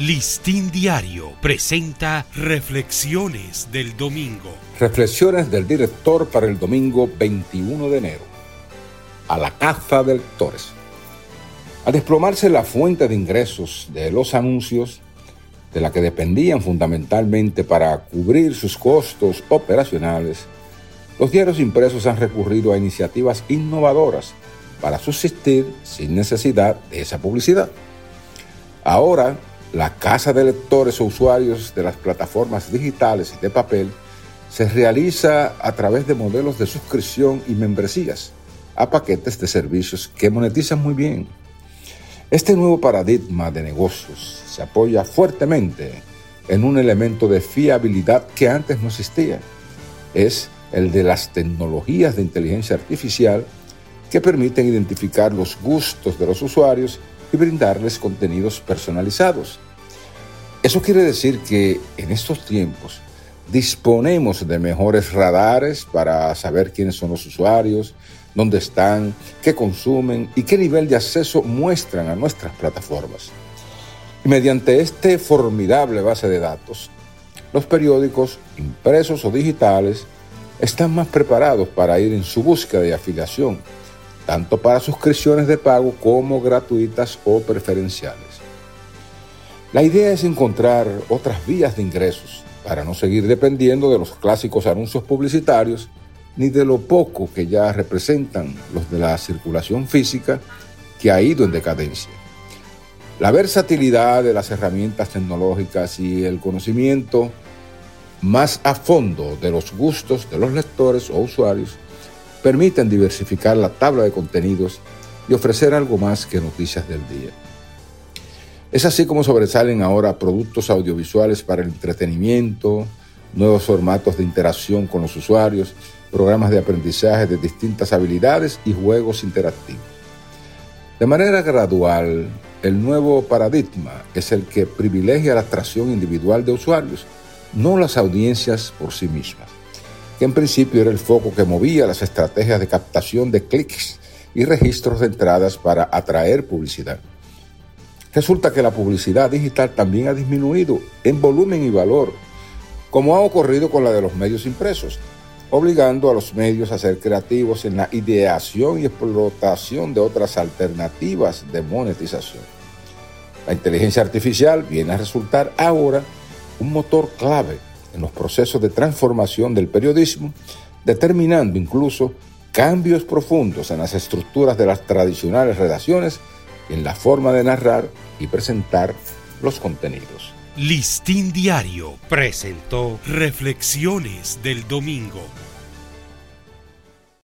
Listín Diario presenta Reflexiones del Domingo. Reflexiones del director para el domingo 21 de enero. A la caza de lectores. Al desplomarse la fuente de ingresos de los anuncios, de la que dependían fundamentalmente para cubrir sus costos operacionales, los diarios impresos han recurrido a iniciativas innovadoras para subsistir sin necesidad de esa publicidad. Ahora, la casa de lectores o usuarios de las plataformas digitales y de papel se realiza a través de modelos de suscripción y membresías a paquetes de servicios que monetizan muy bien. Este nuevo paradigma de negocios se apoya fuertemente en un elemento de fiabilidad que antes no existía. Es el de las tecnologías de inteligencia artificial que permiten identificar los gustos de los usuarios y brindarles contenidos personalizados. Eso quiere decir que en estos tiempos disponemos de mejores radares para saber quiénes son los usuarios, dónde están, qué consumen y qué nivel de acceso muestran a nuestras plataformas. Y mediante este formidable base de datos, los periódicos, impresos o digitales, están más preparados para ir en su búsqueda de afiliación tanto para suscripciones de pago como gratuitas o preferenciales. La idea es encontrar otras vías de ingresos para no seguir dependiendo de los clásicos anuncios publicitarios ni de lo poco que ya representan los de la circulación física que ha ido en decadencia. La versatilidad de las herramientas tecnológicas y el conocimiento más a fondo de los gustos de los lectores o usuarios permiten diversificar la tabla de contenidos y ofrecer algo más que noticias del día. Es así como sobresalen ahora productos audiovisuales para el entretenimiento, nuevos formatos de interacción con los usuarios, programas de aprendizaje de distintas habilidades y juegos interactivos. De manera gradual, el nuevo paradigma es el que privilegia la atracción individual de usuarios, no las audiencias por sí mismas que en principio era el foco que movía las estrategias de captación de clics y registros de entradas para atraer publicidad. Resulta que la publicidad digital también ha disminuido en volumen y valor, como ha ocurrido con la de los medios impresos, obligando a los medios a ser creativos en la ideación y explotación de otras alternativas de monetización. La inteligencia artificial viene a resultar ahora un motor clave en los procesos de transformación del periodismo, determinando incluso cambios profundos en las estructuras de las tradicionales redacciones y en la forma de narrar y presentar los contenidos. Listín Diario presentó Reflexiones del Domingo.